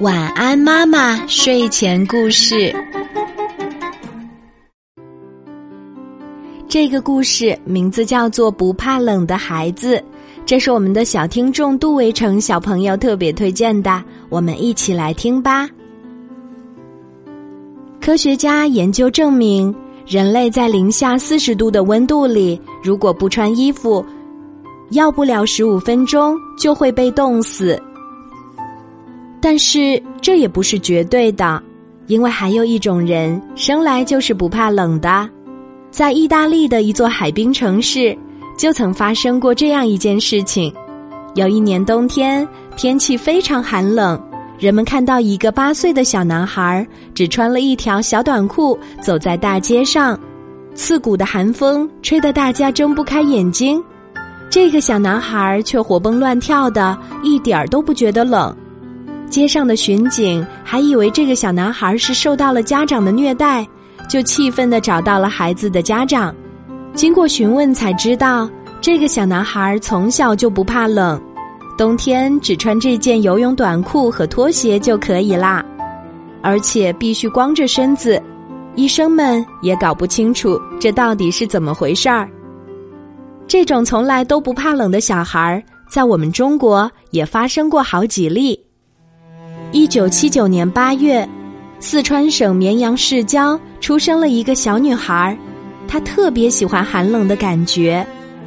晚安，妈妈。睡前故事。这个故事名字叫做《不怕冷的孩子》，这是我们的小听众杜维成小朋友特别推荐的，我们一起来听吧。科学家研究证明，人类在零下四十度的温度里，如果不穿衣服，要不了十五分钟就会被冻死。但是这也不是绝对的，因为还有一种人生来就是不怕冷的。在意大利的一座海滨城市，就曾发生过这样一件事情：有一年冬天，天气非常寒冷，人们看到一个八岁的小男孩只穿了一条小短裤走在大街上，刺骨的寒风吹得大家睁不开眼睛，这个小男孩却活蹦乱跳的，一点儿都不觉得冷。街上的巡警还以为这个小男孩是受到了家长的虐待，就气愤地找到了孩子的家长。经过询问才知道，这个小男孩从小就不怕冷，冬天只穿这件游泳短裤和拖鞋就可以啦，而且必须光着身子。医生们也搞不清楚这到底是怎么回事儿。这种从来都不怕冷的小孩，在我们中国也发生过好几例。一九七九年八月，四川省绵阳市郊出生了一个小女孩，她特别喜欢寒冷的感觉，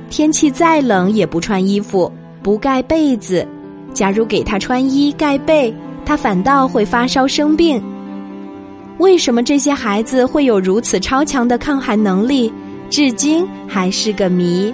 天气再冷也不穿衣服，不盖被子。假如给她穿衣盖被，她反倒会发烧生病。为什么这些孩子会有如此超强的抗寒能力，至今还是个谜。